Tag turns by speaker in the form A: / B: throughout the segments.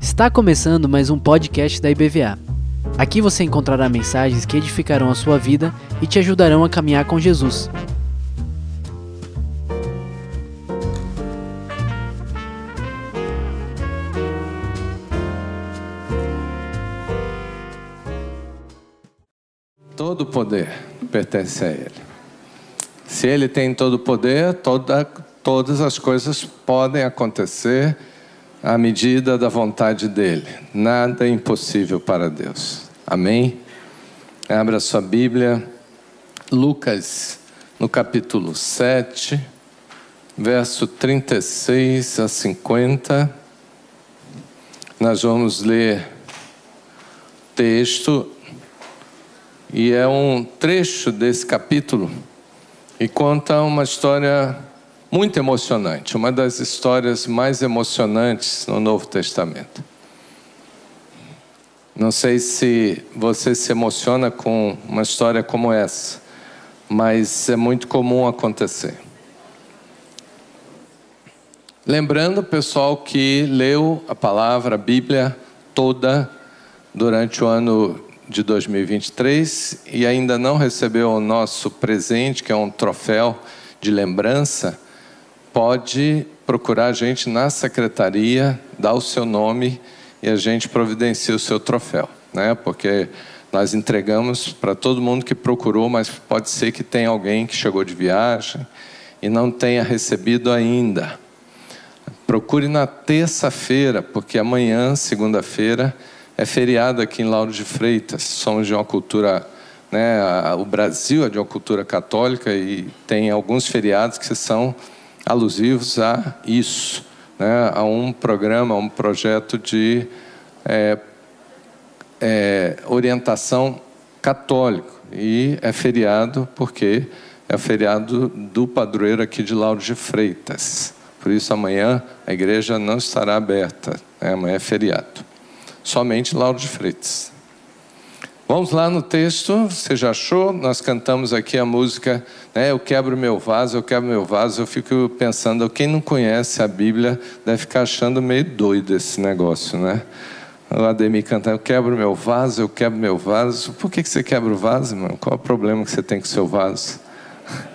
A: Está começando mais um podcast da IBVA. Aqui você encontrará mensagens que edificarão a sua vida e te ajudarão a caminhar com Jesus.
B: Todo poder pertence a Ele. Se Ele tem todo poder, toda, todas as coisas podem acontecer à medida da vontade dele. Nada é impossível para Deus. Amém? Abra sua Bíblia, Lucas, no capítulo 7, verso 36 a 50. Nós vamos ler texto, e é um trecho desse capítulo e conta uma história muito emocionante, uma das histórias mais emocionantes no Novo Testamento. Não sei se você se emociona com uma história como essa, mas é muito comum acontecer. Lembrando, pessoal, que leu a palavra, a Bíblia toda durante o ano de 2023 e ainda não recebeu o nosso presente, que é um troféu de lembrança, pode procurar a gente na secretaria, dar o seu nome e a gente providencia o seu troféu, né? Porque nós entregamos para todo mundo que procurou, mas pode ser que tenha alguém que chegou de viagem e não tenha recebido ainda. Procure na terça-feira, porque amanhã, segunda-feira, é feriado aqui em Lauro de Freitas. Somos de uma cultura, né, o Brasil é de uma cultura católica e tem alguns feriados que são alusivos a isso, né, a um programa, a um projeto de é, é, orientação católico. E é feriado porque é feriado do padroeiro aqui de Lauro de Freitas. Por isso, amanhã a igreja não estará aberta, né, amanhã é feriado. Somente Lauro de Freitas. Vamos lá no texto, você já achou? Nós cantamos aqui a música, né? Eu quebro meu vaso, eu quebro meu vaso. Eu fico pensando, quem não conhece a Bíblia deve ficar achando meio doido esse negócio, né? O Ademir cantando, eu quebro meu vaso, eu quebro meu vaso. Por que, que você quebra o vaso, mano? Qual é o problema que você tem com o seu vaso?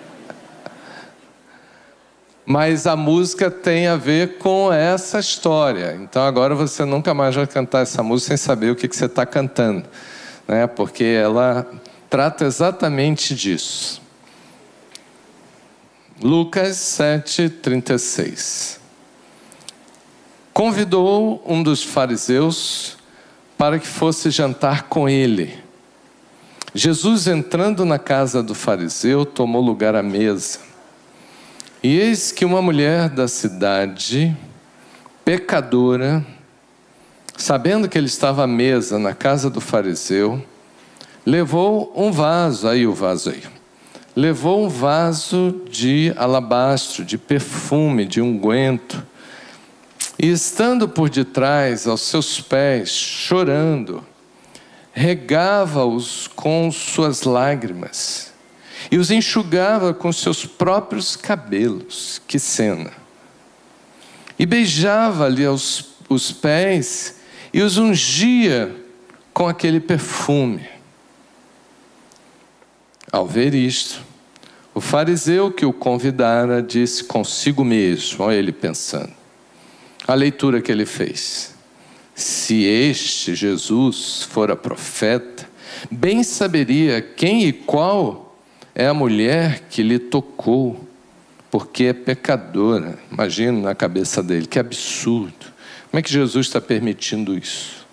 B: Mas a música tem a ver com essa história. Então agora você nunca mais vai cantar essa música sem saber o que, que você está cantando né? porque ela trata exatamente disso. Lucas 7,36 Convidou um dos fariseus para que fosse jantar com ele. Jesus, entrando na casa do fariseu, tomou lugar à mesa. E eis que uma mulher da cidade, pecadora, sabendo que ele estava à mesa na casa do fariseu, levou um vaso, aí o vaso aí, levou um vaso de alabastro, de perfume, de unguento, e estando por detrás, aos seus pés, chorando, regava-os com suas lágrimas e os enxugava com seus próprios cabelos. Que cena! E beijava-lhe os pés e os ungia com aquele perfume. Ao ver isto, o fariseu que o convidara disse consigo mesmo, olha ele pensando, a leitura que ele fez. Se este Jesus fora profeta, bem saberia quem e qual é a mulher que lhe tocou, porque é pecadora. Imagina na cabeça dele, que absurdo. Como é que Jesus está permitindo isso?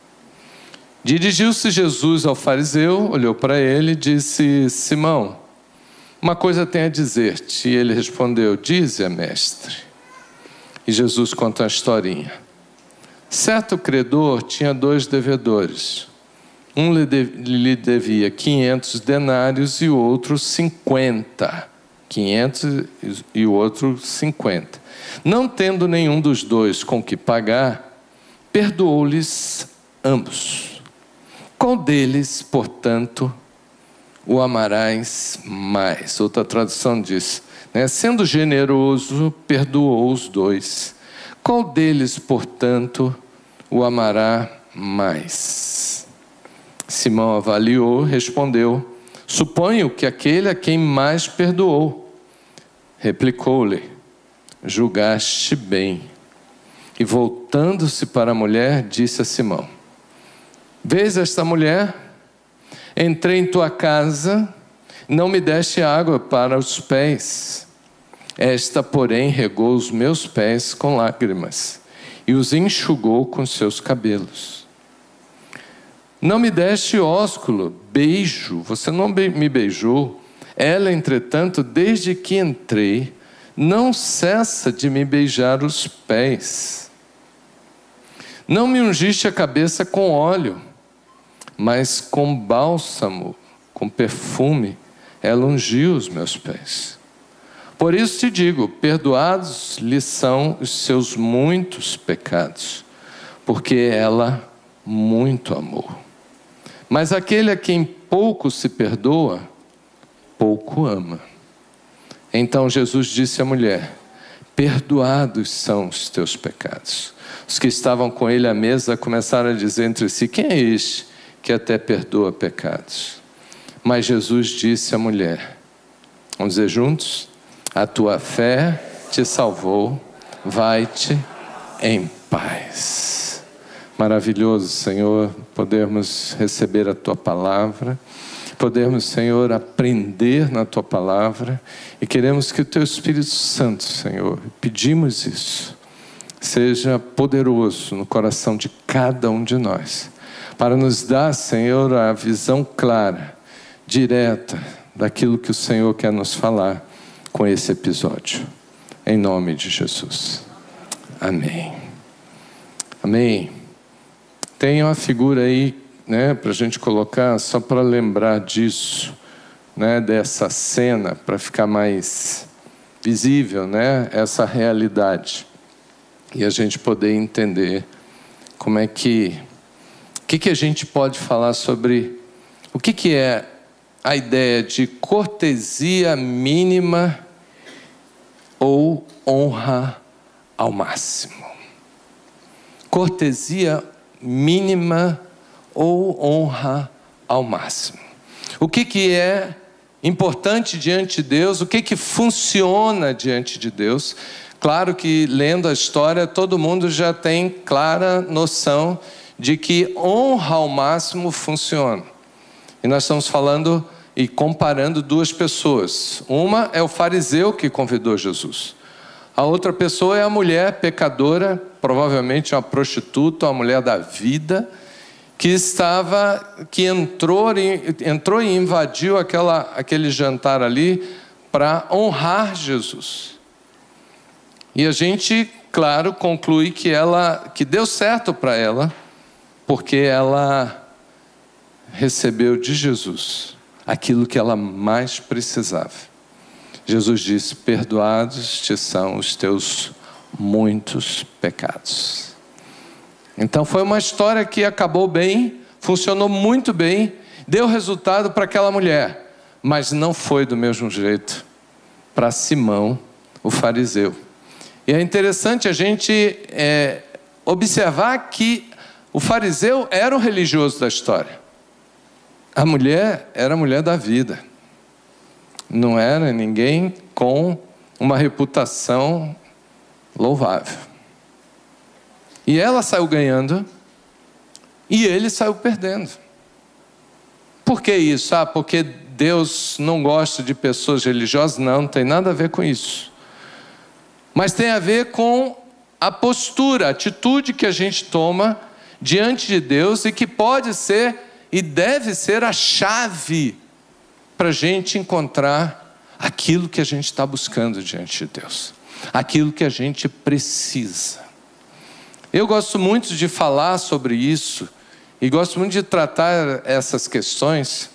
B: Dirigiu-se Jesus ao fariseu, olhou para ele e disse: Simão, uma coisa tem a dizer-te. E ele respondeu: Dize-a, mestre. E Jesus conta a historinha. Certo credor tinha dois devedores. Um lhe devia 500 denários e o outro 50. 500 e o outro 50. Não tendo nenhum dos dois com que pagar, perdoou-lhes ambos. Qual deles, portanto, o amarás mais? Outra tradução diz: Né? Sendo generoso, perdoou os dois. Qual deles, portanto, o amará mais? Simão avaliou, respondeu: Suponho que aquele a quem mais perdoou. Replicou-lhe: Julgaste bem. E voltando-se para a mulher, disse a Simão: Vês esta mulher? Entrei em tua casa, não me deste água para os pés. Esta, porém, regou os meus pés com lágrimas e os enxugou com seus cabelos. Não me deste ósculo, beijo, você não me beijou. Ela, entretanto, desde que entrei, não cessa de me beijar os pés. Não me ungiste a cabeça com óleo mas com bálsamo, com perfume, ela ungiu os meus pés. Por isso te digo: perdoados lhe são os seus muitos pecados, porque ela muito amou. Mas aquele a quem pouco se perdoa, pouco ama. Então Jesus disse à mulher: Perdoados são os teus pecados. Os que estavam com ele à mesa começaram a dizer entre si: Quem é este que até perdoa pecados. Mas Jesus disse à mulher: Vamos dizer juntos? A tua fé te salvou, vai-te em paz. Maravilhoso, Senhor, podermos receber a tua palavra, podermos, Senhor, aprender na tua palavra e queremos que o teu Espírito Santo, Senhor, pedimos isso, seja poderoso no coração de cada um de nós para nos dar, Senhor, a visão clara, direta daquilo que o Senhor quer nos falar com esse episódio. Em nome de Jesus. Amém. Amém. Tem uma figura aí, né, para a gente colocar, só para lembrar disso, né, dessa cena, para ficar mais visível, né, essa realidade. E a gente poder entender como é que que, que a gente pode falar sobre o que, que é a ideia de cortesia mínima ou honra ao máximo? Cortesia mínima ou honra ao máximo. O que, que é importante diante de Deus? O que, que funciona diante de Deus? Claro que lendo a história, todo mundo já tem clara noção de que honra ao máximo funciona. E nós estamos falando e comparando duas pessoas. Uma é o fariseu que convidou Jesus. A outra pessoa é a mulher pecadora, provavelmente uma prostituta, uma mulher da vida, que estava, que entrou, entrou e invadiu aquela, aquele jantar ali para honrar Jesus. E a gente, claro, conclui que ela, que deu certo para ela, porque ela recebeu de Jesus aquilo que ela mais precisava. Jesus disse: Perdoados te são os teus muitos pecados. Então foi uma história que acabou bem, funcionou muito bem, deu resultado para aquela mulher, mas não foi do mesmo jeito para Simão, o fariseu. E é interessante a gente é, observar que o fariseu era o religioso da história. A mulher era a mulher da vida. Não era ninguém com uma reputação louvável. E ela saiu ganhando e ele saiu perdendo. Por que isso? Ah, porque Deus não gosta de pessoas religiosas? Não, não tem nada a ver com isso. Mas tem a ver com a postura, a atitude que a gente toma diante de Deus e que pode ser e deve ser a chave para a gente encontrar aquilo que a gente está buscando diante de Deus, aquilo que a gente precisa. Eu gosto muito de falar sobre isso e gosto muito de tratar essas questões,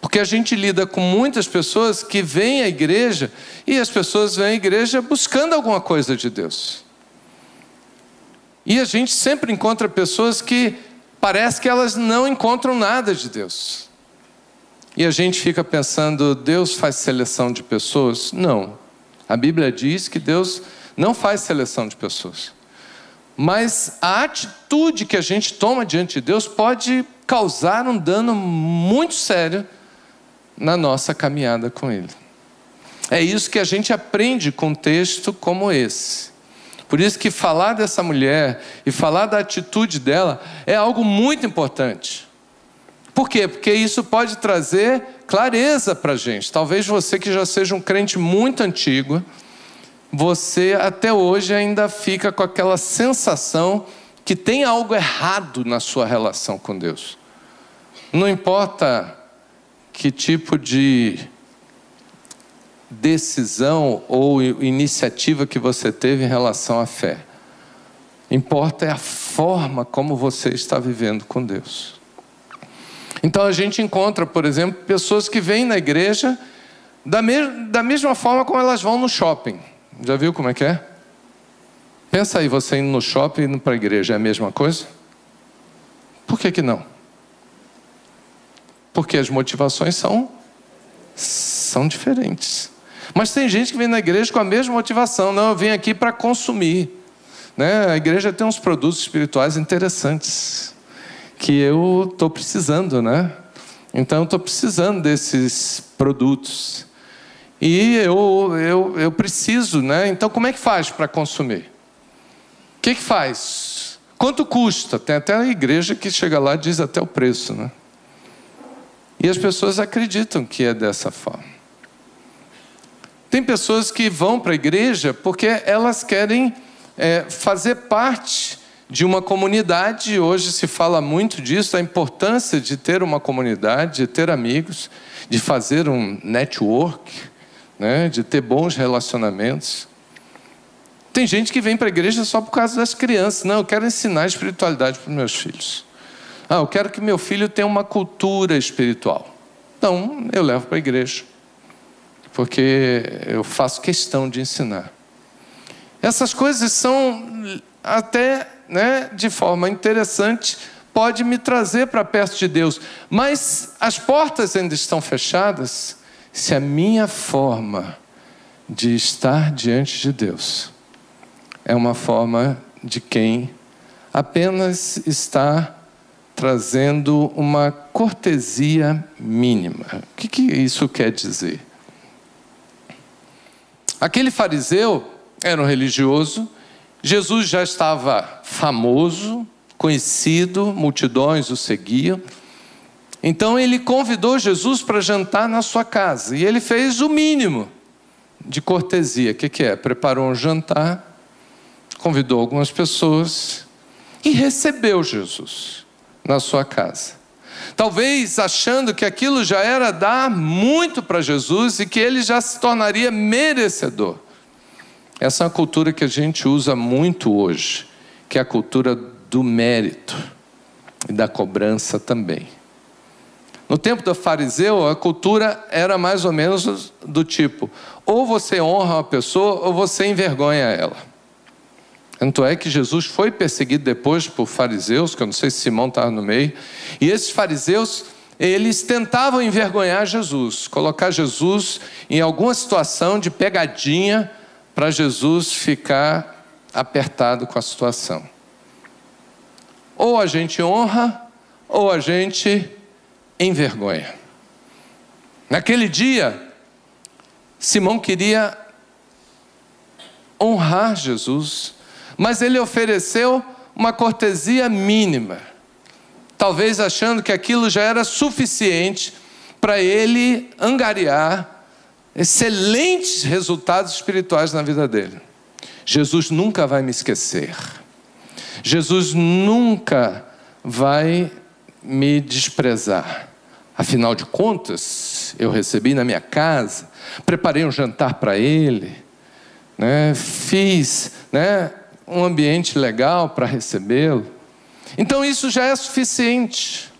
B: porque a gente lida com muitas pessoas que vêm à igreja e as pessoas vêm à igreja buscando alguma coisa de Deus. E a gente sempre encontra pessoas que parece que elas não encontram nada de Deus. e a gente fica pensando, Deus faz seleção de pessoas? Não. A Bíblia diz que Deus não faz seleção de pessoas. Mas a atitude que a gente toma diante de Deus pode causar um dano muito sério na nossa caminhada com Ele. É isso que a gente aprende com um texto como esse. Por isso que falar dessa mulher e falar da atitude dela é algo muito importante. Por quê? Porque isso pode trazer clareza para a gente. Talvez você que já seja um crente muito antigo, você até hoje ainda fica com aquela sensação que tem algo errado na sua relação com Deus. Não importa que tipo de decisão ou iniciativa que você teve em relação à fé. Importa é a forma como você está vivendo com Deus. Então a gente encontra, por exemplo, pessoas que vêm na igreja da, me da mesma forma como elas vão no shopping. Já viu como é que é? Pensa aí, você indo no shopping e indo para a igreja, é a mesma coisa? Por que, que não? Porque as motivações são, são diferentes. Mas tem gente que vem na igreja com a mesma motivação. Não, eu vim aqui para consumir. Né? A igreja tem uns produtos espirituais interessantes que eu estou precisando, né? Então, estou precisando desses produtos. E eu, eu, eu preciso, né? Então, como é que faz para consumir? O que, que faz? Quanto custa? Tem até a igreja que chega lá e diz até o preço, né? E as pessoas acreditam que é dessa forma. Tem pessoas que vão para a igreja porque elas querem é, fazer parte de uma comunidade. Hoje se fala muito disso, a importância de ter uma comunidade, de ter amigos, de fazer um network, né, de ter bons relacionamentos. Tem gente que vem para a igreja só por causa das crianças. Não, eu quero ensinar espiritualidade para os meus filhos. Ah, eu quero que meu filho tenha uma cultura espiritual. Então, eu levo para a igreja. Porque eu faço questão de ensinar. Essas coisas são até né, de forma interessante, pode me trazer para perto de Deus. Mas as portas ainda estão fechadas se a minha forma de estar diante de Deus é uma forma de quem apenas está trazendo uma cortesia mínima. O que, que isso quer dizer? Aquele fariseu era um religioso Jesus já estava famoso, conhecido, multidões o seguiam. Então ele convidou Jesus para jantar na sua casa e ele fez o mínimo de cortesia. O que, que é? Preparou um jantar, convidou algumas pessoas e recebeu Jesus na sua casa. Talvez achando que aquilo já era dar muito para Jesus e que ele já se tornaria merecedor. Essa é uma cultura que a gente usa muito hoje, que é a cultura do mérito e da cobrança também. No tempo do fariseu, a cultura era mais ou menos do tipo: ou você honra uma pessoa ou você envergonha ela. Tanto é que Jesus foi perseguido depois por fariseus, que eu não sei se Simão estava no meio, e esses fariseus, eles tentavam envergonhar Jesus, colocar Jesus em alguma situação de pegadinha para Jesus ficar apertado com a situação. Ou a gente honra, ou a gente envergonha. Naquele dia, Simão queria honrar Jesus, mas ele ofereceu uma cortesia mínima, talvez achando que aquilo já era suficiente para ele angariar excelentes resultados espirituais na vida dele. Jesus nunca vai me esquecer. Jesus nunca vai me desprezar. Afinal de contas, eu recebi na minha casa, preparei um jantar para ele, né, fiz né, um ambiente legal para recebê-lo. Então isso já é suficiente.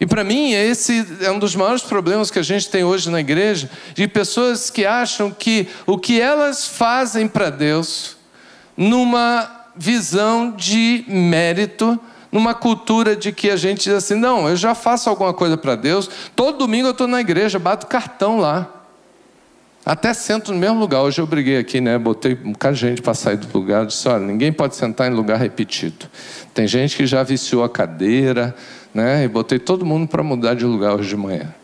B: E para mim, esse é um dos maiores problemas que a gente tem hoje na igreja, de pessoas que acham que o que elas fazem para Deus, numa visão de mérito, numa cultura de que a gente diz assim: não, eu já faço alguma coisa para Deus, todo domingo eu estou na igreja, bato cartão lá. Até sento no mesmo lugar. Hoje eu briguei aqui, né? Botei um bocado de gente para sair do lugar. Disse: olha, ninguém pode sentar em lugar repetido. Tem gente que já viciou a cadeira, né? E botei todo mundo para mudar de lugar hoje de manhã.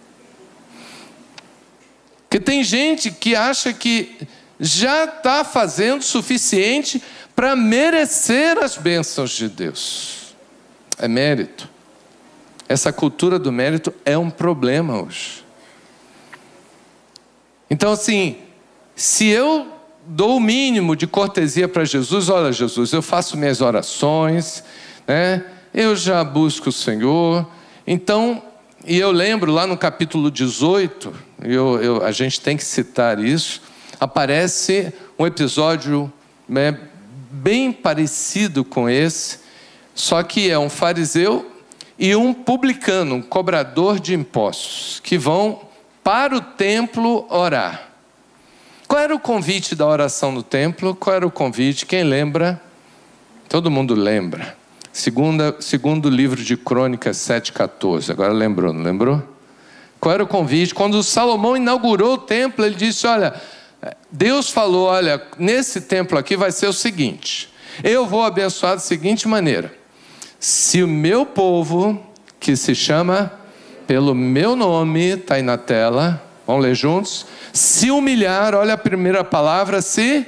B: Porque tem gente que acha que já está fazendo o suficiente para merecer as bênçãos de Deus. É mérito. Essa cultura do mérito é um problema hoje. Então, assim, se eu dou o mínimo de cortesia para Jesus, olha, Jesus, eu faço minhas orações, né? eu já busco o Senhor. Então, e eu lembro lá no capítulo 18, eu, eu, a gente tem que citar isso, aparece um episódio né, bem parecido com esse, só que é um fariseu e um publicano, um cobrador de impostos, que vão para o templo orar. Qual era o convite da oração no templo? Qual era o convite? Quem lembra? Todo mundo lembra. Segunda, segundo livro de Crônicas 7,14. Agora lembrou, não lembrou? Qual era o convite? Quando Salomão inaugurou o templo, ele disse: Olha, Deus falou: Olha, nesse templo aqui vai ser o seguinte: eu vou abençoar da seguinte maneira. Se o meu povo, que se chama pelo meu nome, está aí na tela, vamos ler juntos. Se humilhar, olha a primeira palavra: se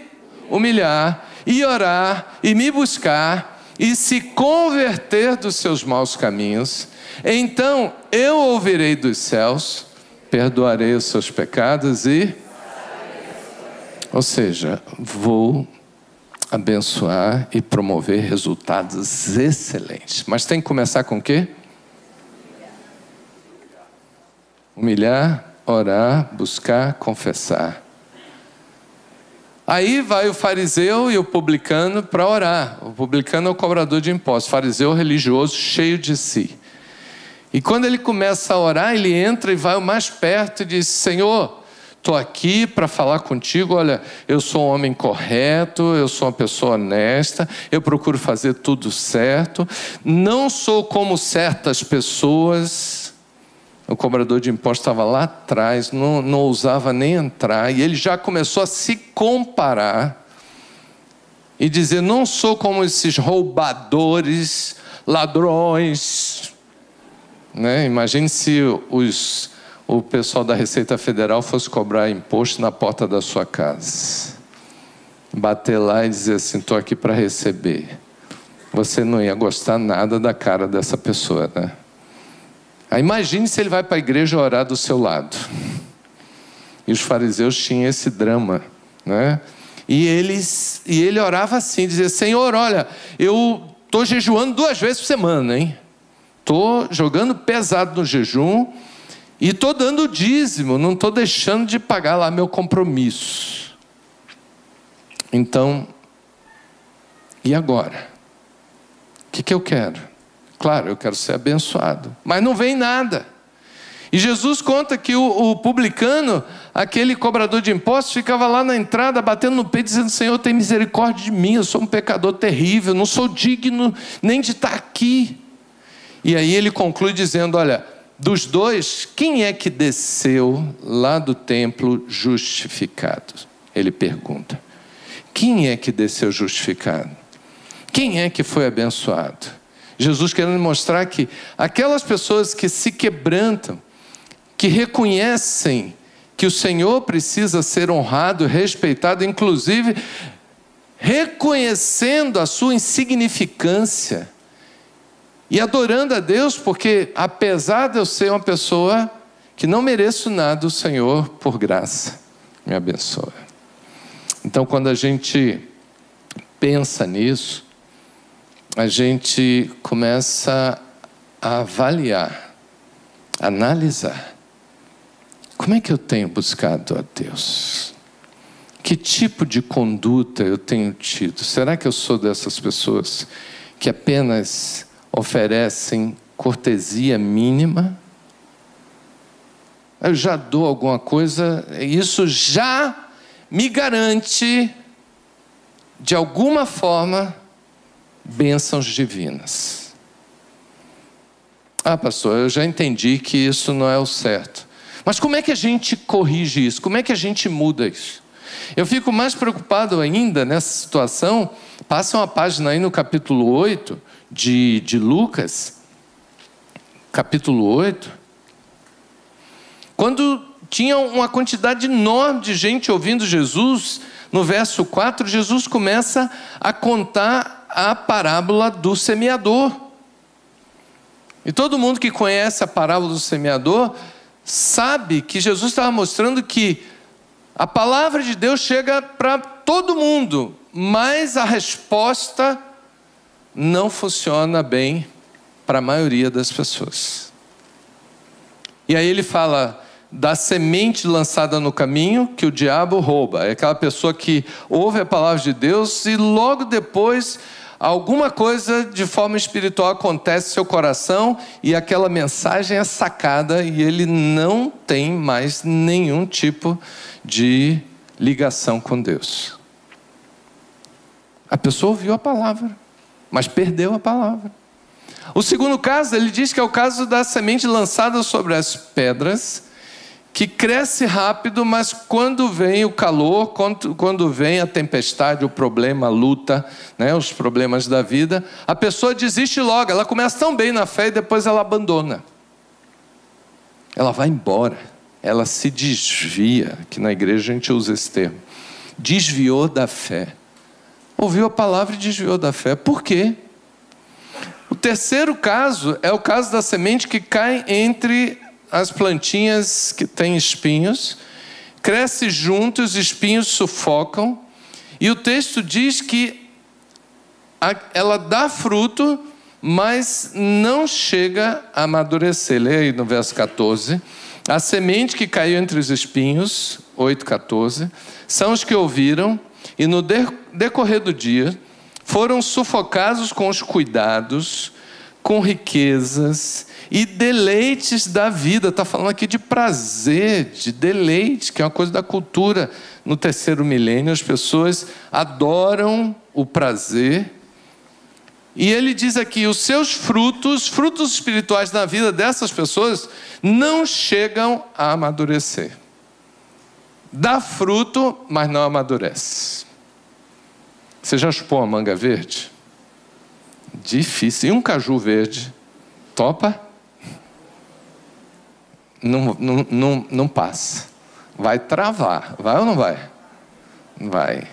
B: humilhar, e orar, e me buscar, e se converter dos seus maus caminhos, então eu ouvirei dos céus, perdoarei os seus pecados e. Ou seja, vou abençoar e promover resultados excelentes. Mas tem que começar com o quê? Humilhar, orar, buscar, confessar. Aí vai o fariseu e o publicano para orar. O publicano é o cobrador de impostos, fariseu religioso cheio de si. E quando ele começa a orar, ele entra e vai o mais perto e diz: Senhor, estou aqui para falar contigo. Olha, eu sou um homem correto, eu sou uma pessoa honesta, eu procuro fazer tudo certo. Não sou como certas pessoas o cobrador de impostos estava lá atrás, não, não ousava nem entrar, e ele já começou a se comparar e dizer: Não sou como esses roubadores, ladrões. Né? Imagine se os, o pessoal da Receita Federal fosse cobrar imposto na porta da sua casa. Bater lá e dizer assim: Estou aqui para receber. Você não ia gostar nada da cara dessa pessoa, né? Aí imagine se ele vai para a igreja orar do seu lado. E os fariseus tinham esse drama, né? E, eles, e ele orava assim, dizia, Senhor, olha, eu estou jejuando duas vezes por semana, hein? Estou jogando pesado no jejum e estou dando dízimo, não estou deixando de pagar lá meu compromisso. Então, e agora? O que, que eu quero? Claro, eu quero ser abençoado. Mas não vem nada. E Jesus conta que o, o, publicano, aquele cobrador de impostos, ficava lá na entrada, batendo no peito, dizendo: Senhor, tem misericórdia de mim, eu sou um pecador terrível, não sou digno nem de estar aqui. E aí ele conclui dizendo: Olha, dos dois, quem é que desceu lá do templo justificado? Ele pergunta: Quem é que desceu justificado? Quem é que foi abençoado? Jesus querendo mostrar que aquelas pessoas que se quebrantam, que reconhecem que o Senhor precisa ser honrado, respeitado, inclusive reconhecendo a sua insignificância e adorando a Deus, porque apesar de eu ser uma pessoa que não mereço nada, o Senhor, por graça, me abençoa. Então, quando a gente pensa nisso, a gente começa a avaliar, analisar. Como é que eu tenho buscado a Deus? Que tipo de conduta eu tenho tido? Será que eu sou dessas pessoas que apenas oferecem cortesia mínima? Eu já dou alguma coisa, isso já me garante, de alguma forma, bênçãos divinas. Ah, pastor, eu já entendi que isso não é o certo. Mas como é que a gente corrige isso? Como é que a gente muda isso? Eu fico mais preocupado ainda nessa situação. Passa uma página aí no capítulo 8 de, de Lucas. Capítulo 8. Quando tinha uma quantidade enorme de gente ouvindo Jesus, no verso 4, Jesus começa a contar a parábola do semeador. E todo mundo que conhece a parábola do semeador sabe que Jesus estava mostrando que a palavra de Deus chega para todo mundo, mas a resposta não funciona bem para a maioria das pessoas. E aí ele fala da semente lançada no caminho que o diabo rouba. É aquela pessoa que ouve a palavra de Deus e logo depois alguma coisa de forma espiritual acontece no seu coração e aquela mensagem é sacada e ele não tem mais nenhum tipo de ligação com Deus. A pessoa ouviu a palavra, mas perdeu a palavra. O segundo caso, ele diz que é o caso da semente lançada sobre as pedras que cresce rápido, mas quando vem o calor, quando, vem a tempestade, o problema, a luta, né, os problemas da vida, a pessoa desiste logo. Ela começa tão bem na fé e depois ela abandona. Ela vai embora. Ela se desvia. Aqui na igreja a gente usa esse termo. Desviou da fé. Ouviu a palavra e desviou da fé. Por quê? O terceiro caso é o caso da semente que cai entre as plantinhas que têm espinhos, cresce junto, os espinhos sufocam, e o texto diz que ela dá fruto, mas não chega a amadurecer. Leia aí no verso 14. A semente que caiu entre os espinhos, 8,14, são os que ouviram e no decorrer do dia foram sufocados com os cuidados, com riquezas e deleites da vida. Está falando aqui de prazer, de deleite, que é uma coisa da cultura. No terceiro milênio, as pessoas adoram o prazer. E ele diz aqui: os seus frutos, frutos espirituais na vida dessas pessoas, não chegam a amadurecer. Dá fruto, mas não amadurece. Você já chupou uma manga verde? Difícil. E um caju verde? Topa? não, não, não, não passa. Vai travar. Vai ou não vai? Vai.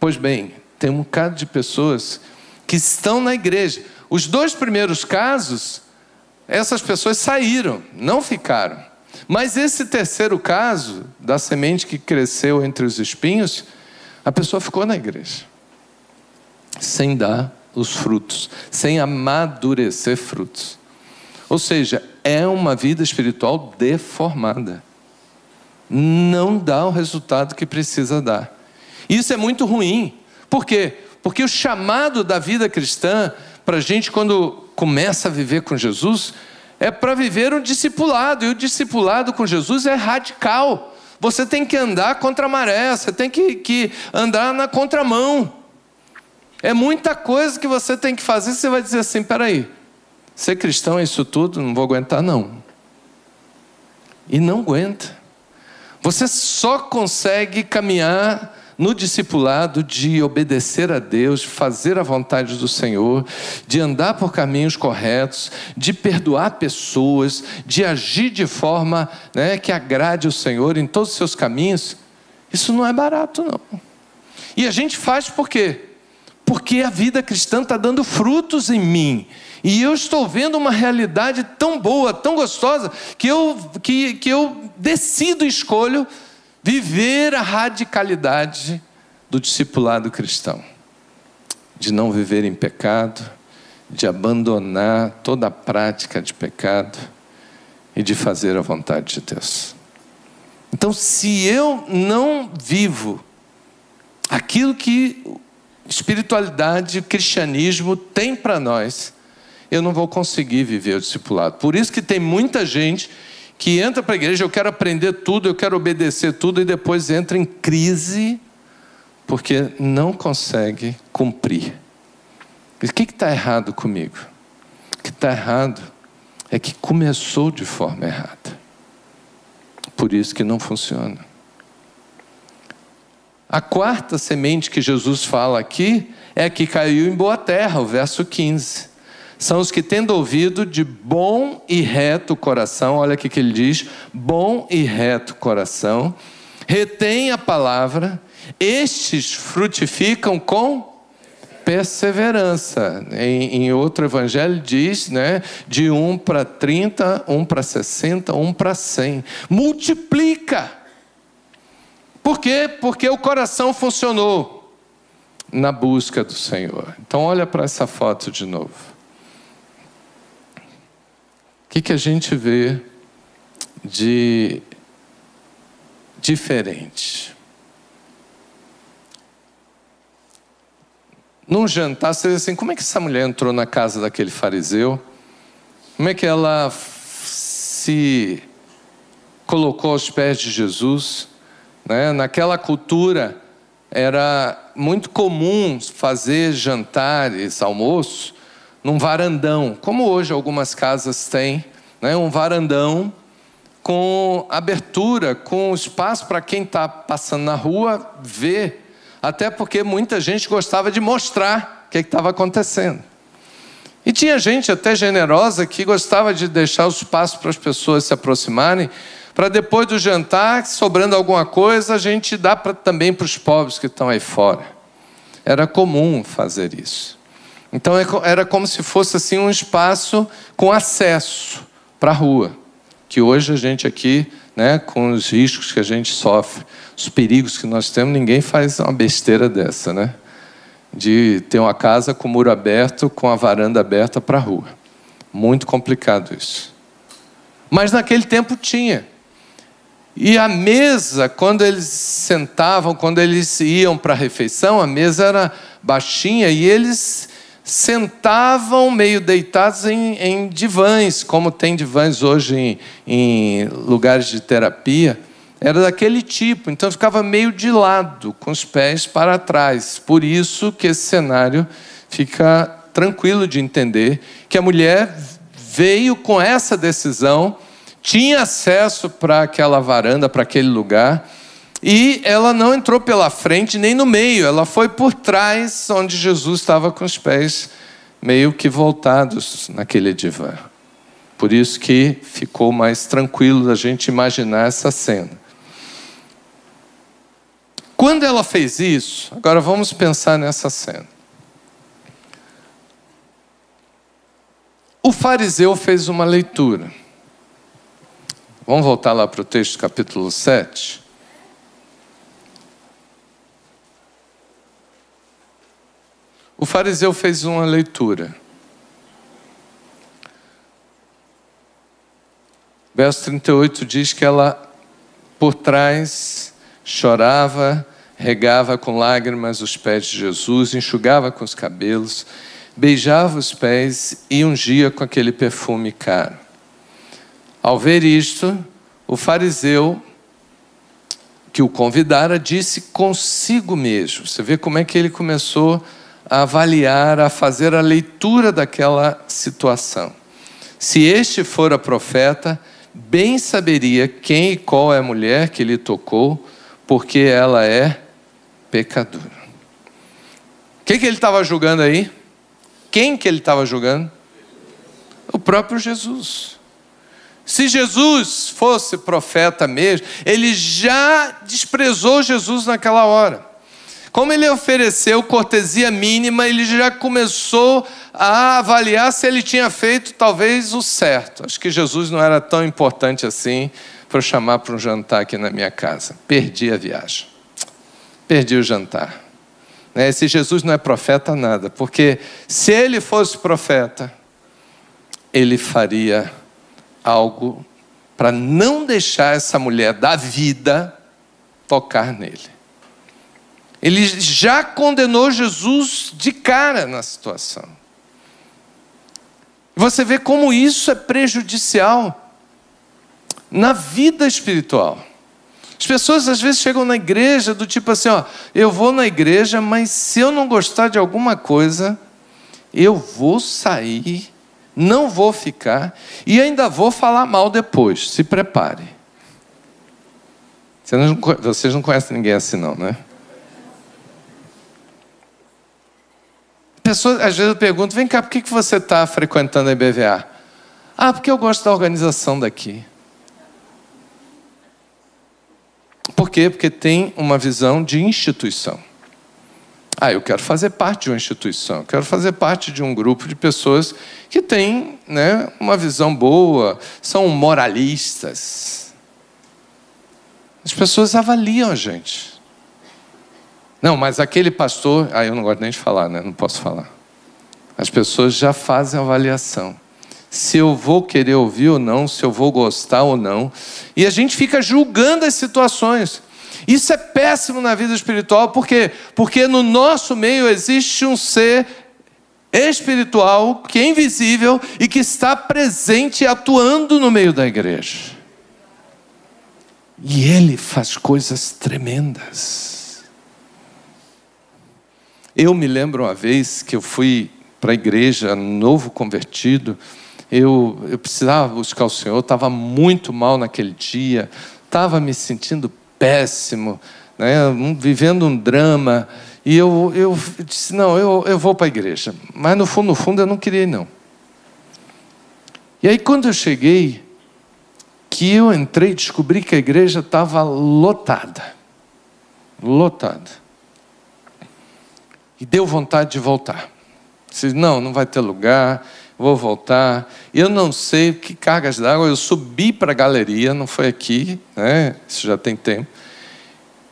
B: Pois bem, tem um bocado de pessoas que estão na igreja. Os dois primeiros casos, essas pessoas saíram, não ficaram. Mas esse terceiro caso, da semente que cresceu entre os espinhos, a pessoa ficou na igreja, sem dar os frutos, sem amadurecer frutos. Ou seja, é uma vida espiritual deformada. Não dá o resultado que precisa dar. Isso é muito ruim. Por quê? Porque o chamado da vida cristã, para a gente, quando começa a viver com Jesus, é para viver um discipulado. E o discipulado com Jesus é radical. Você tem que andar contra a maré, você tem que, que andar na contramão. É muita coisa que você tem que fazer. Você vai dizer assim: peraí, Ser cristão é isso tudo? Não vou aguentar, não. E não aguenta. Você só consegue caminhar no discipulado de obedecer a Deus, de fazer a vontade do Senhor, de andar por caminhos corretos, de perdoar pessoas, de agir de forma né, que agrade o Senhor em todos os seus caminhos. Isso não é barato, não. E a gente faz por quê? Porque a vida cristã está dando frutos em mim. E eu estou vendo uma realidade tão boa, tão gostosa, que eu, que, que eu decido e escolho viver a radicalidade do discipulado cristão. De não viver em pecado, de abandonar toda a prática de pecado e de fazer a vontade de Deus. Então, se eu não vivo aquilo que espiritualidade, cristianismo tem para nós, eu não vou conseguir viver o discipulado. Por isso que tem muita gente que entra para a igreja, eu quero aprender tudo, eu quero obedecer tudo, e depois entra em crise, porque não consegue cumprir. O que está errado comigo? O que está errado é que começou de forma errada. Por isso que não funciona. A quarta semente que Jesus fala aqui é que caiu em boa terra, o verso 15. São os que, tendo ouvido de bom e reto coração, olha aqui que ele diz: bom e reto coração, retém a palavra, estes frutificam com perseverança. Em, em, outro evangelho diz, né, de um para 30, um para 60, um para 100. Multiplica. Por quê? Porque o coração funcionou na busca do Senhor. Então olha para essa foto de novo. O que, que a gente vê de diferente? Num jantar, você diz assim: como é que essa mulher entrou na casa daquele fariseu? Como é que ela se colocou aos pés de Jesus? Né? Naquela cultura, era muito comum fazer jantares, almoço, num varandão, como hoje algumas casas têm, né? um varandão com abertura, com espaço para quem está passando na rua ver até porque muita gente gostava de mostrar o que estava acontecendo. E tinha gente até generosa que gostava de deixar o espaço para as pessoas se aproximarem, para depois do jantar, sobrando alguma coisa, a gente dá pra, também para os pobres que estão aí fora. Era comum fazer isso. Então é era como se fosse assim um espaço com acesso para a rua, que hoje a gente aqui, né, com os riscos que a gente sofre, os perigos que nós temos, ninguém faz uma besteira dessa, né? De ter uma casa com o muro aberto, com a varanda aberta para a rua. Muito complicado isso. Mas naquele tempo tinha. E a mesa, quando eles sentavam, quando eles iam para a refeição, a mesa era baixinha e eles sentavam meio deitados em, em divãs, como tem divãs hoje em, em lugares de terapia era daquele tipo, então ficava meio de lado, com os pés para trás. Por isso que esse cenário fica tranquilo de entender que a mulher veio com essa decisão, tinha acesso para aquela varanda, para aquele lugar, e ela não entrou pela frente nem no meio, ela foi por trás, onde Jesus estava com os pés meio que voltados naquele divã. Por isso que ficou mais tranquilo da gente imaginar essa cena. Quando ela fez isso, agora vamos pensar nessa cena. O fariseu fez uma leitura. Vamos voltar lá para o texto, capítulo 7. O fariseu fez uma leitura. Verso 38 diz que ela, por trás, chorava, regava com lágrimas os pés de Jesus, enxugava com os cabelos, beijava os pés e ungia com aquele perfume caro. Ao ver isto, o fariseu que o convidara disse consigo mesmo. Você vê como é que ele começou a avaliar, a fazer a leitura daquela situação. Se este fora profeta, bem saberia quem e qual é a mulher que lhe tocou porque ela é pecadora. O que, que ele estava julgando aí? Quem que ele estava julgando? O próprio Jesus. Se Jesus fosse profeta mesmo, ele já desprezou Jesus naquela hora. Como ele ofereceu cortesia mínima, ele já começou a avaliar se ele tinha feito talvez o certo. Acho que Jesus não era tão importante assim para chamar para um jantar aqui na minha casa. Perdi a viagem. Perdi o jantar. Né? Esse Jesus não é profeta nada, porque se ele fosse profeta, ele faria algo para não deixar essa mulher da vida tocar nele. Ele já condenou Jesus de cara na situação. Você vê como isso é prejudicial na vida espiritual. As pessoas às vezes chegam na igreja do tipo assim, ó, eu vou na igreja, mas se eu não gostar de alguma coisa, eu vou sair não vou ficar e ainda vou falar mal depois. Se prepare. Vocês não conhecem ninguém assim, não, né? Pessoas, às vezes eu pergunto: vem cá, por que você está frequentando a IBVA? Ah, porque eu gosto da organização daqui. Por quê? Porque tem uma visão de instituição. Ah, eu quero fazer parte de uma instituição, eu quero fazer parte de um grupo de pessoas que têm né, uma visão boa, são moralistas. As pessoas avaliam a gente. Não, mas aquele pastor. Ah, eu não gosto nem de falar, né? Não posso falar. As pessoas já fazem avaliação. Se eu vou querer ouvir ou não, se eu vou gostar ou não. E a gente fica julgando as situações. Isso é péssimo na vida espiritual, por quê? Porque no nosso meio existe um ser espiritual que é invisível e que está presente atuando no meio da igreja. E ele faz coisas tremendas. Eu me lembro uma vez que eu fui para a igreja, novo convertido, eu, eu precisava buscar o Senhor, estava muito mal naquele dia, estava me sentindo péssimo, né, vivendo um drama. E eu, eu disse: não, eu, eu vou para a igreja. Mas no fundo, no fundo, eu não queria ir, não. E aí, quando eu cheguei, que eu entrei, descobri que a igreja estava lotada. Lotada. E deu vontade de voltar. Disse: não, não vai ter lugar vou voltar. Eu não sei que cargas d'água. Eu subi para a galeria, não foi aqui, né? Isso já tem tempo.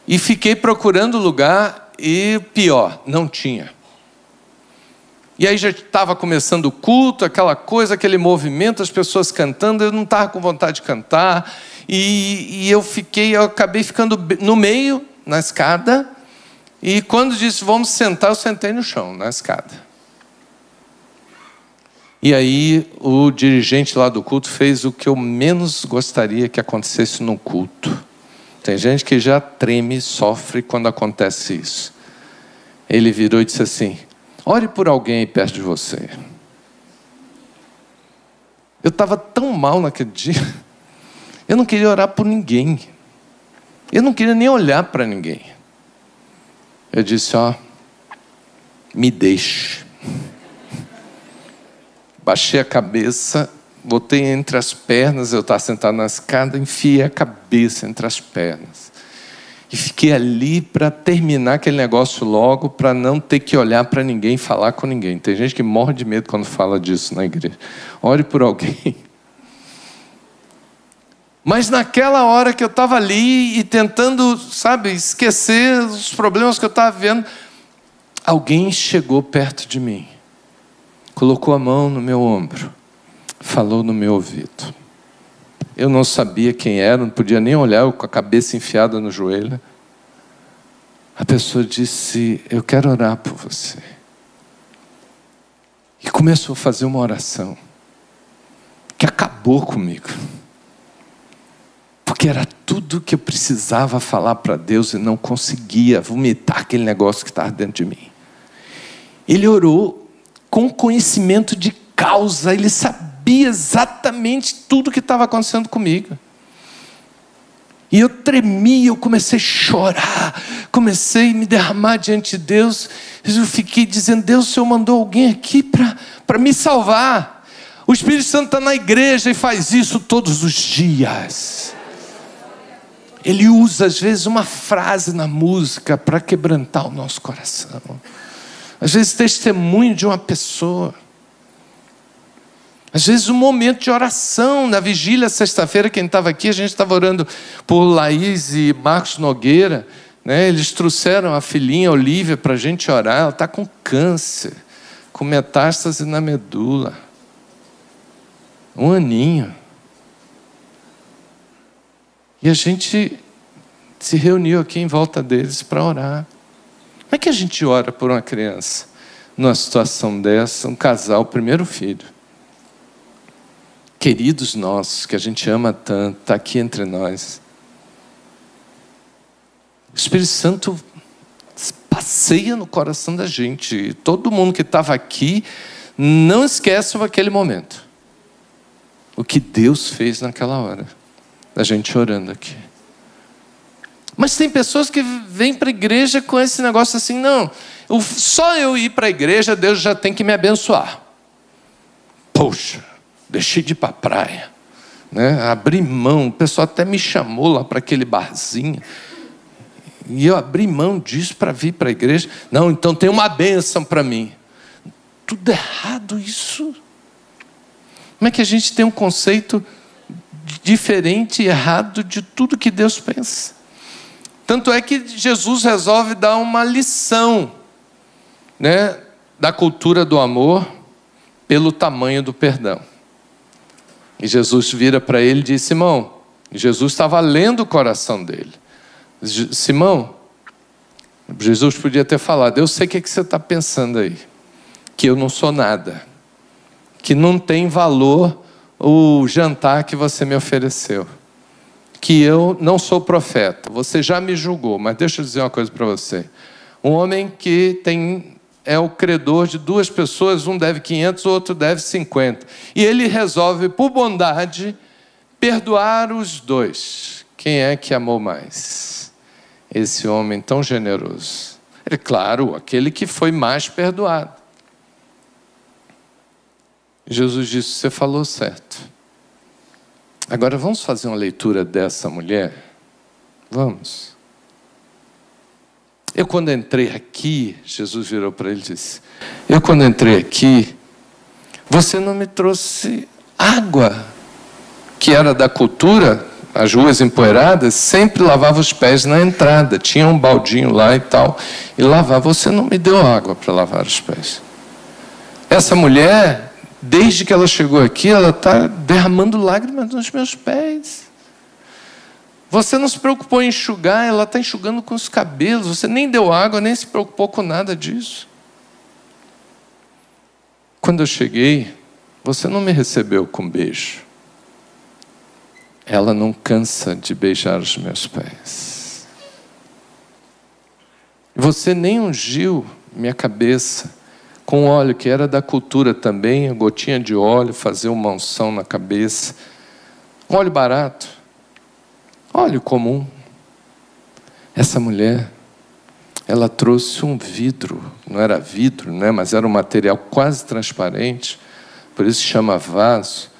B: E fiquei procurando lugar e pior, não tinha. E aí já estava começando o culto, aquela coisa, aquele movimento, as pessoas cantando, eu não estava com vontade de cantar. E, e eu fiquei, eu acabei ficando no meio, na escada. E quando disse, vamos sentar, eu sentei no chão, na escada. E aí o dirigente lá do culto fez o que eu menos gostaria que acontecesse no culto. Tem gente que já treme, sofre quando acontece isso. Ele virou e disse assim: Ore por alguém perto de você. Eu estava tão mal naquele dia. Eu não queria orar por ninguém. Eu não queria nem olhar para ninguém. Eu disse: Ó, me deixe. Baixei a cabeça, botei entre as pernas, eu estava sentado na escada, enfiei a cabeça entre as pernas. E fiquei ali para terminar aquele negócio logo, para não ter que olhar para ninguém, falar com ninguém. Tem gente que morre de medo quando fala disso na igreja. Ore por alguém. Mas naquela hora que eu estava ali e tentando, sabe, esquecer os problemas que eu estava vendo, alguém chegou perto de mim colocou a mão no meu ombro, falou no meu ouvido. Eu não sabia quem era, não podia nem olhar, com a cabeça enfiada no joelho. A pessoa disse: Eu quero orar por você. E começou a fazer uma oração que acabou comigo. Porque era tudo que eu precisava falar para Deus e não conseguia vomitar aquele negócio que estava dentro de mim. Ele orou com conhecimento de causa, ele sabia exatamente tudo o que estava acontecendo comigo. E eu tremi, eu comecei a chorar, comecei a me derramar diante de Deus. Eu fiquei dizendo: Deus, o Senhor mandou alguém aqui para me salvar. O Espírito Santo está na igreja e faz isso todos os dias. Ele usa, às vezes, uma frase na música para quebrantar o nosso coração. Às vezes, testemunho de uma pessoa. Às vezes, um momento de oração. Na vigília, sexta-feira, quem estava aqui, a gente estava orando por Laís e Marcos Nogueira. Né? Eles trouxeram a filhinha Olivia para a gente orar. Ela está com câncer, com metástase na medula. Um aninho. E a gente se reuniu aqui em volta deles para orar. Como é que a gente ora por uma criança numa situação dessa, um casal, primeiro filho? Queridos nossos, que a gente ama tanto, está aqui entre nós. O Espírito Santo passeia no coração da gente. Todo mundo que estava aqui não esqueçam aquele momento. O que Deus fez naquela hora. A gente orando aqui. Mas tem pessoas que vêm para a igreja com esse negócio assim, não, só eu ir para a igreja, Deus já tem que me abençoar. Poxa, deixei de ir para a praia. Né? Abri mão, o pessoal até me chamou lá para aquele barzinho. E eu abri mão disso para vir para a igreja. Não, então tem uma bênção para mim. Tudo errado isso. Como é que a gente tem um conceito diferente e errado de tudo que Deus pensa? Tanto é que Jesus resolve dar uma lição né, da cultura do amor pelo tamanho do perdão. E Jesus vira para ele e diz: Simão, Jesus estava lendo o coração dele. Simão, Jesus podia ter falado: Eu sei o que, é que você está pensando aí, que eu não sou nada, que não tem valor o jantar que você me ofereceu que eu não sou profeta. Você já me julgou, mas deixa eu dizer uma coisa para você. Um homem que tem é o credor de duas pessoas, um deve 500, o outro deve 50. E ele resolve, por bondade, perdoar os dois. Quem é que amou mais? Esse homem tão generoso. É claro, aquele que foi mais perdoado. Jesus disse: Você falou certo. Agora vamos fazer uma leitura dessa mulher? Vamos. Eu, quando entrei aqui, Jesus virou para ele e disse: Eu, quando entrei aqui, você não me trouxe água, que era da cultura, as ruas empoeiradas, sempre lavava os pés na entrada, tinha um baldinho lá e tal, e lavava. Você não me deu água para lavar os pés. Essa mulher Desde que ela chegou aqui, ela está derramando lágrimas nos meus pés. Você não se preocupou em enxugar, ela está enxugando com os cabelos. Você nem deu água, nem se preocupou com nada disso. Quando eu cheguei, você não me recebeu com beijo. Ela não cansa de beijar os meus pés. Você nem ungiu minha cabeça com óleo, que era da cultura também, a gotinha de óleo, fazer uma unção na cabeça. Óleo barato, óleo comum. Essa mulher, ela trouxe um vidro, não era vidro, né, mas era um material quase transparente, por isso chama vaso,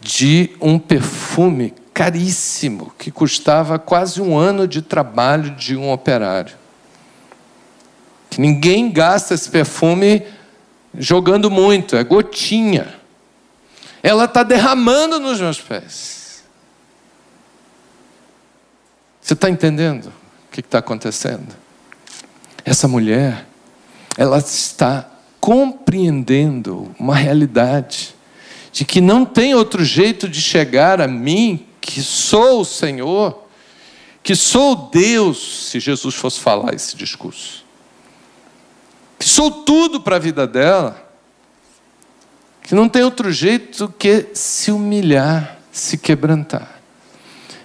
B: de um perfume caríssimo, que custava quase um ano de trabalho de um operário. Que ninguém gasta esse perfume jogando muito, é gotinha. Ela está derramando nos meus pés. Você está entendendo o que está acontecendo? Essa mulher, ela está compreendendo uma realidade de que não tem outro jeito de chegar a mim, que sou o Senhor, que sou Deus, se Jesus fosse falar esse discurso que sou tudo para a vida dela, que não tem outro jeito que se humilhar, se quebrantar,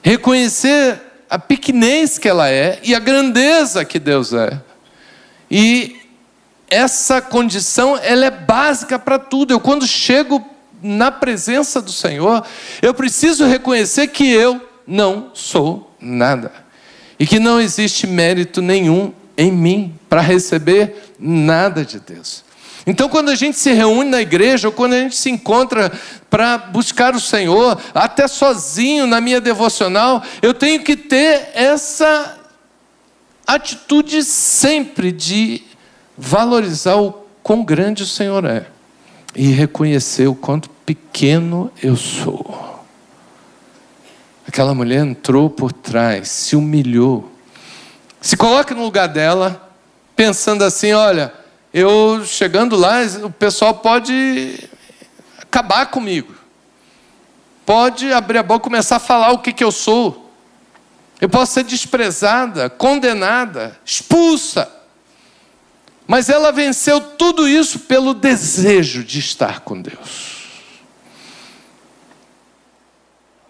B: reconhecer a pequenez que ela é e a grandeza que Deus é. E essa condição, ela é básica para tudo. Eu quando chego na presença do Senhor, eu preciso reconhecer que eu não sou nada. E que não existe mérito nenhum em mim para receber nada de Deus. Então, quando a gente se reúne na igreja, ou quando a gente se encontra para buscar o Senhor, até sozinho na minha devocional, eu tenho que ter essa atitude sempre de valorizar o quão grande o Senhor é e reconhecer o quanto pequeno eu sou. Aquela mulher entrou por trás, se humilhou, se coloque no lugar dela, pensando assim: olha, eu chegando lá, o pessoal pode acabar comigo, pode abrir a boca e começar a falar o que, que eu sou. Eu posso ser desprezada, condenada, expulsa. Mas ela venceu tudo isso pelo desejo de estar com Deus.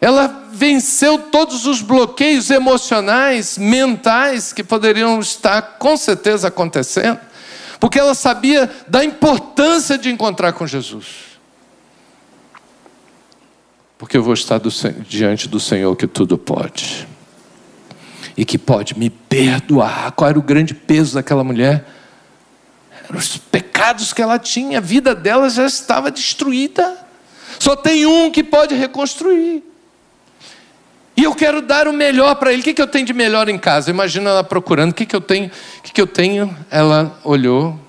B: Ela venceu todos os bloqueios emocionais, mentais que poderiam estar com certeza acontecendo, porque ela sabia da importância de encontrar com Jesus. Porque eu vou estar do, diante do Senhor que tudo pode e que pode me perdoar. Qual era o grande peso daquela mulher? Eram os pecados que ela tinha, a vida dela já estava destruída. Só tem um que pode reconstruir. Eu quero dar o melhor para ele. O que, que eu tenho de melhor em casa? Imagina ela procurando. O que, que eu tenho? O que, que eu tenho? Ela olhou.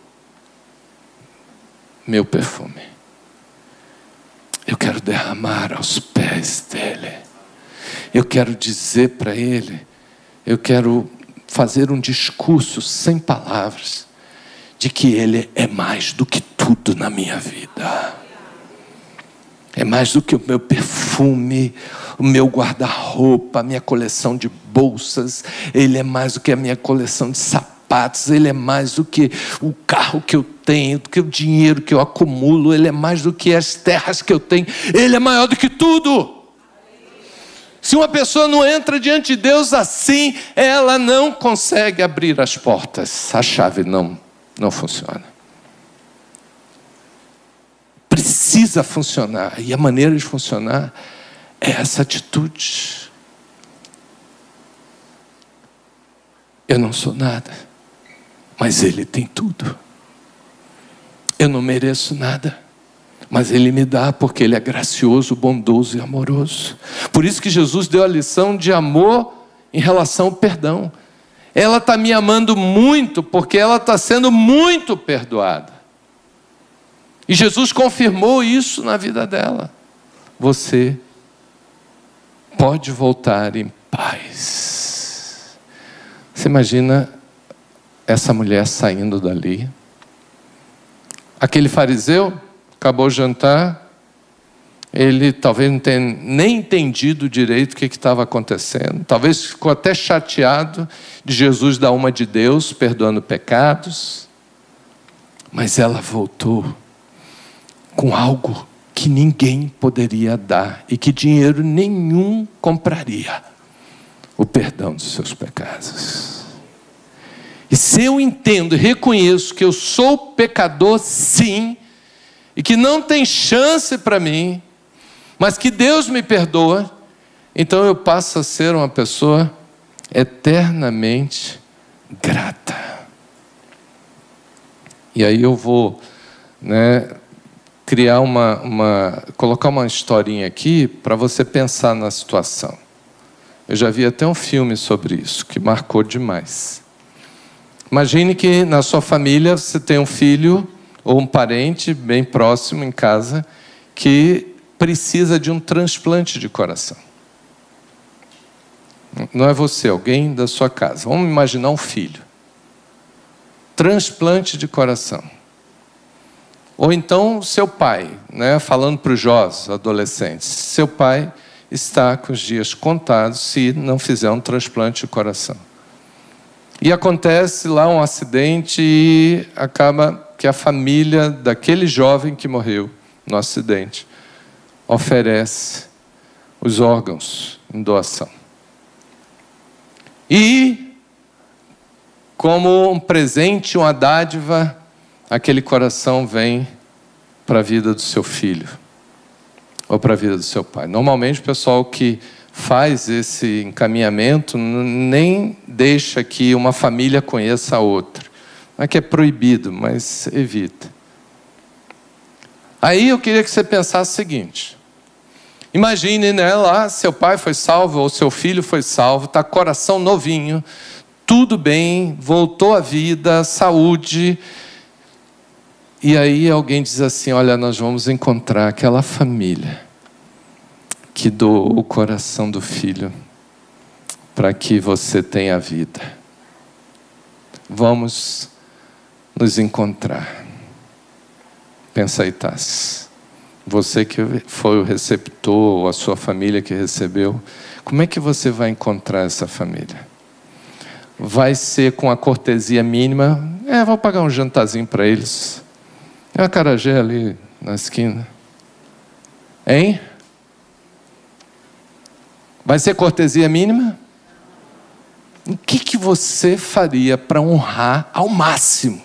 B: Meu perfume. Eu quero derramar aos pés dele. Eu quero dizer para ele. Eu quero fazer um discurso sem palavras de que ele é mais do que tudo na minha vida. É mais do que o meu perfume, o meu guarda-roupa, a minha coleção de bolsas. Ele é mais do que a minha coleção de sapatos. Ele é mais do que o carro que eu tenho, do que o dinheiro que eu acumulo. Ele é mais do que as terras que eu tenho. Ele é maior do que tudo. Se uma pessoa não entra diante de Deus assim, ela não consegue abrir as portas. A chave não, não funciona precisa funcionar. E a maneira de funcionar é essa atitude. Eu não sou nada, mas Ele tem tudo. Eu não mereço nada, mas Ele me dá porque Ele é gracioso, bondoso e amoroso. Por isso que Jesus deu a lição de amor em relação ao perdão. Ela está me amando muito porque ela está sendo muito perdoada. E Jesus confirmou isso na vida dela. Você pode voltar em paz. Você imagina essa mulher saindo dali? Aquele fariseu acabou o jantar, ele talvez não tenha nem entendido direito o que estava acontecendo, talvez ficou até chateado de Jesus dar uma de Deus, perdoando pecados, mas ela voltou com algo que ninguém poderia dar e que dinheiro nenhum compraria o perdão dos seus pecados. E se eu entendo e reconheço que eu sou pecador, sim, e que não tem chance para mim, mas que Deus me perdoa, então eu passo a ser uma pessoa eternamente grata. E aí eu vou né, criar uma, uma colocar uma historinha aqui para você pensar na situação. Eu já vi até um filme sobre isso que marcou demais. Imagine que na sua família você tem um filho ou um parente bem próximo em casa que precisa de um transplante de coração. Não é você, alguém da sua casa. Vamos imaginar um filho. Transplante de coração. Ou então seu pai, né, falando para os jovens, adolescentes, seu pai está com os dias contados se não fizer um transplante de coração. E acontece lá um acidente e acaba que a família daquele jovem que morreu no acidente oferece os órgãos em doação. E, como um presente, uma dádiva, aquele coração vem para a vida do seu filho ou para a vida do seu pai. Normalmente o pessoal que faz esse encaminhamento nem deixa que uma família conheça a outra. Não é que é proibido, mas evita. Aí eu queria que você pensasse o seguinte: imagine, né, lá, seu pai foi salvo ou seu filho foi salvo, está coração novinho, tudo bem, voltou à vida, saúde, e aí alguém diz assim: Olha, nós vamos encontrar aquela família que doou o coração do filho para que você tenha vida. Vamos nos encontrar. Pensa aí, Tassi. Você que foi o receptor, ou a sua família que recebeu, como é que você vai encontrar essa família? Vai ser com a cortesia mínima? É, vou pagar um jantarzinho para eles. É a carajé ali na esquina. Hein? Vai ser cortesia mínima? O que, que você faria para honrar ao máximo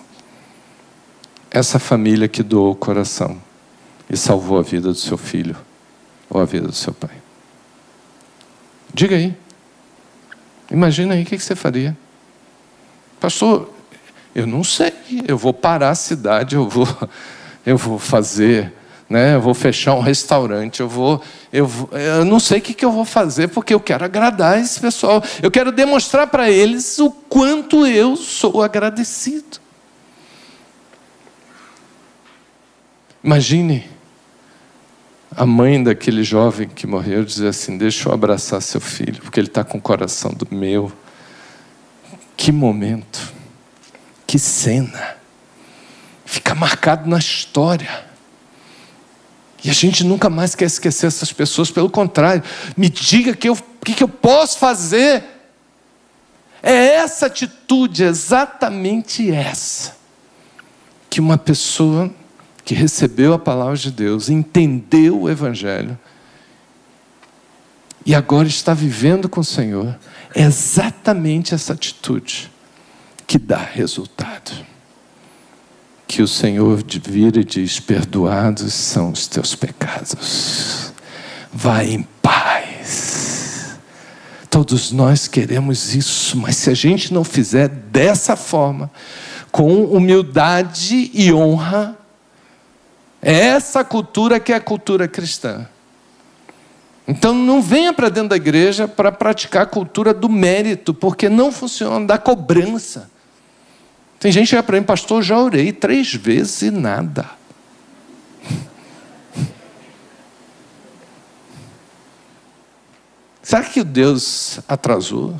B: essa família que doou o coração e salvou a vida do seu filho ou a vida do seu pai? Diga aí. Imagina aí o que você faria. Pastor, eu não sei. Eu vou parar a cidade, eu vou, eu vou fazer, né? Eu vou fechar um restaurante, eu vou, eu, eu não sei o que, que eu vou fazer porque eu quero agradar esse pessoal. Eu quero demonstrar para eles o quanto eu sou agradecido. Imagine a mãe daquele jovem que morreu dizer assim: Deixa eu abraçar seu filho, porque ele está com o coração do meu. Que momento, que cena, fica marcado na história. E a gente nunca mais quer esquecer essas pessoas, pelo contrário, me diga que o que, que eu posso fazer. É essa atitude, exatamente essa, que uma pessoa que recebeu a palavra de Deus, entendeu o Evangelho e agora está vivendo com o Senhor, é exatamente essa atitude que dá resultado. Que o Senhor vira e diz: Perdoados são os teus pecados, vai em paz. Todos nós queremos isso, mas se a gente não fizer dessa forma, com humildade e honra, é essa cultura que é a cultura cristã. Então não venha para dentro da igreja para praticar a cultura do mérito, porque não funciona, da cobrança. Tem gente que chega para mim, pastor, já orei três vezes e nada. Será que Deus atrasou?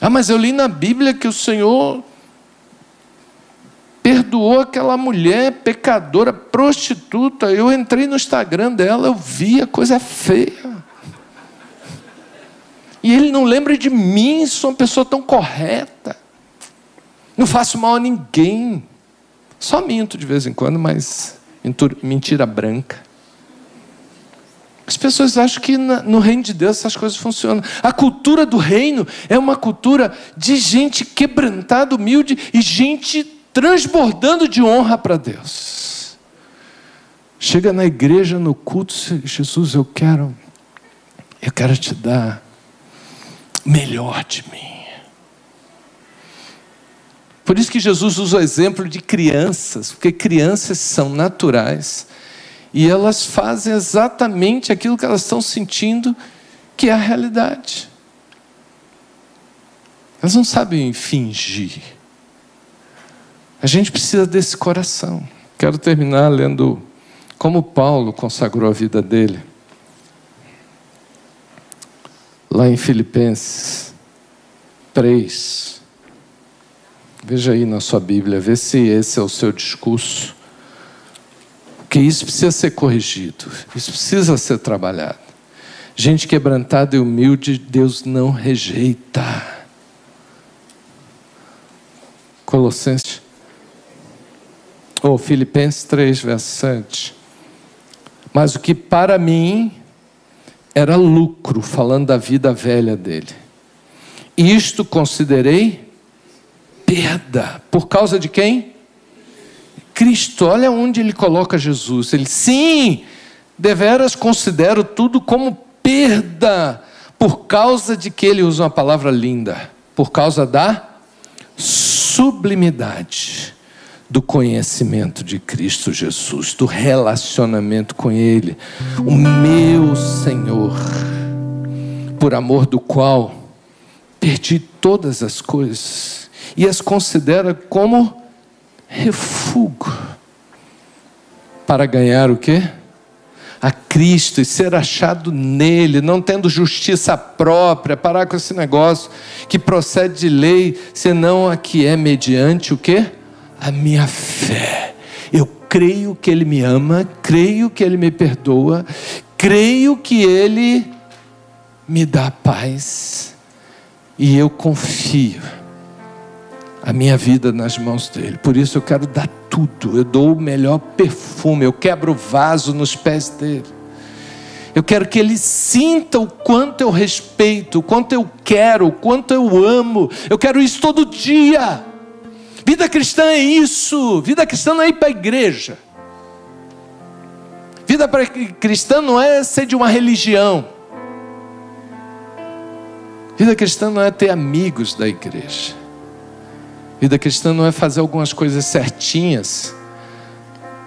B: Ah, mas eu li na Bíblia que o Senhor perdoou aquela mulher pecadora, prostituta. Eu entrei no Instagram dela, eu vi a coisa feia. E ele não lembra de mim, sou uma pessoa tão correta. Não faço mal a ninguém. Só minto de vez em quando, mas mentira branca. As pessoas acham que no reino de Deus essas coisas funcionam. A cultura do reino é uma cultura de gente quebrantada, humilde e gente transbordando de honra para Deus. Chega na igreja, no culto, Jesus, eu quero, eu quero te dar melhor de mim. Por isso que Jesus usa o exemplo de crianças, porque crianças são naturais e elas fazem exatamente aquilo que elas estão sentindo, que é a realidade. Elas não sabem fingir. A gente precisa desse coração. Quero terminar lendo como Paulo consagrou a vida dele. Lá em Filipenses 3. Veja aí na sua Bíblia, vê se esse é o seu discurso. Porque isso precisa ser corrigido, isso precisa ser trabalhado. Gente quebrantada e humilde, Deus não rejeita. Colossenses ou Filipenses 3, verso 7. Mas o que para mim era lucro, falando da vida velha dele. Isto considerei perda. Por causa de quem? Cristo. Olha onde ele coloca Jesus. Ele, sim, deveras considero tudo como perda, por causa de que ele usa uma palavra linda, por causa da sublimidade do conhecimento de Cristo Jesus, do relacionamento com Ele, o meu Senhor, por amor do qual perdi todas as coisas e as considera como refúgio para ganhar o quê? a Cristo e ser achado nele, não tendo justiça própria, parar com esse negócio que procede de lei, senão a que é mediante o quê? A minha fé. Eu creio que Ele me ama, creio que Ele me perdoa, creio que Ele me dá paz e eu confio a minha vida nas mãos dele. Por isso eu quero dar tudo. Eu dou o melhor perfume, eu quebro o vaso nos pés dele. Eu quero que ele sinta o quanto eu respeito, o quanto eu quero, o quanto eu amo. Eu quero isso todo dia. Vida cristã é isso. Vida cristã não é ir para a igreja. Vida cristã não é ser de uma religião. Vida cristã não é ter amigos da igreja. Vida cristã não é fazer algumas coisas certinhas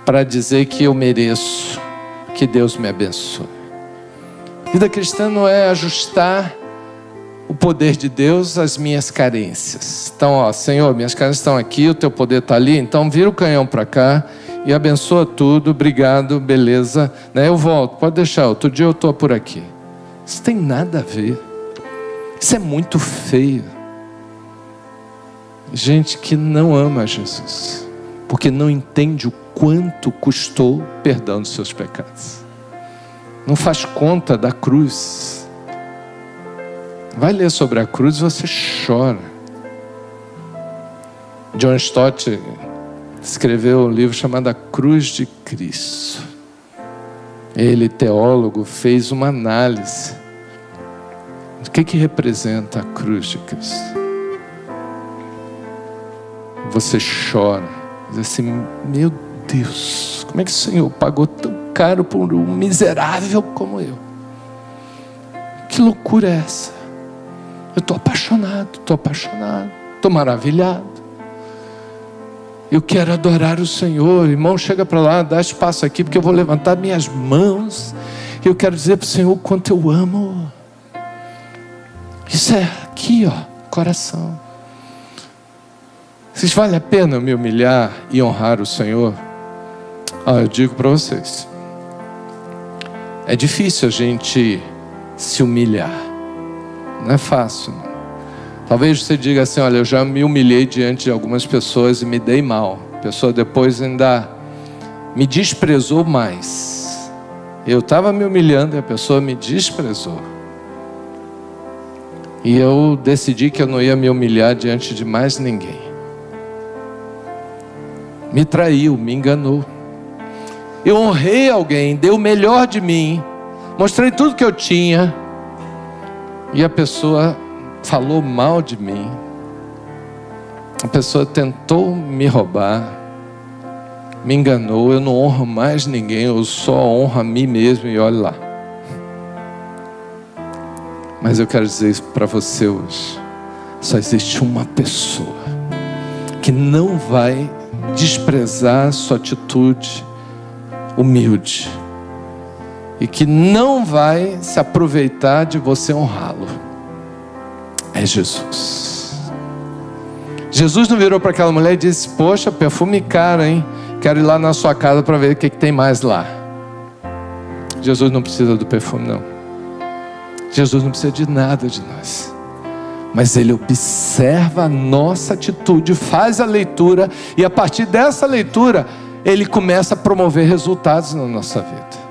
B: para dizer que eu mereço, que Deus me abençoe. Vida cristã não é ajustar o poder de Deus às minhas carências. Então, ó, Senhor, minhas carências estão aqui, o teu poder está ali, então vira o canhão para cá e abençoa tudo, obrigado, beleza. Né? Eu volto, pode deixar, outro dia eu estou por aqui. Isso tem nada a ver. Isso é muito feio. Gente que não ama Jesus, porque não entende o quanto custou perdão dos seus pecados. Não faz conta da cruz. Vai ler sobre a cruz e você chora. John Stott escreveu um livro chamado A Cruz de Cristo. Ele, teólogo, fez uma análise do que, que representa a cruz de Cristo. Você chora, diz assim: Meu Deus, como é que o Senhor pagou tão caro por um miserável como eu? Que loucura é essa? Eu estou apaixonado, estou apaixonado, estou maravilhado. Eu quero adorar o Senhor. Irmão, chega para lá, dá espaço aqui, porque eu vou levantar minhas mãos. Eu quero dizer para o Senhor o quanto eu amo. Isso é aqui, ó, coração. Vocês vale a pena me humilhar e honrar o Senhor? Ah, eu digo para vocês. É difícil a gente se humilhar. Não é fácil. Talvez você diga assim: olha, eu já me humilhei diante de algumas pessoas e me dei mal. A pessoa depois ainda me desprezou mais. Eu estava me humilhando e a pessoa me desprezou. E eu decidi que eu não ia me humilhar diante de mais ninguém. Me traiu, me enganou. Eu honrei alguém, dei o melhor de mim, mostrei tudo que eu tinha, e a pessoa falou mal de mim, a pessoa tentou me roubar, me enganou, eu não honro mais ninguém, eu só honro a mim mesmo e olhe lá. Mas eu quero dizer isso para você hoje. Só existe uma pessoa que não vai desprezar sua atitude humilde e que não vai se aproveitar de você honrá-lo é Jesus. Jesus não virou para aquela mulher e disse: Poxa, perfume caro, hein? Quero ir lá na sua casa para ver o que, que tem mais lá. Jesus não precisa do perfume, não. Jesus não precisa de nada de nós. Mas Ele observa a nossa atitude, faz a leitura, e a partir dessa leitura, Ele começa a promover resultados na nossa vida.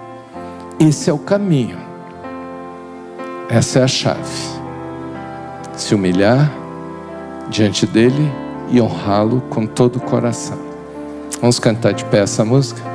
B: Esse é o caminho. Essa é a chave se humilhar diante dele e honrá-lo com todo o coração. Vamos cantar de pé essa música?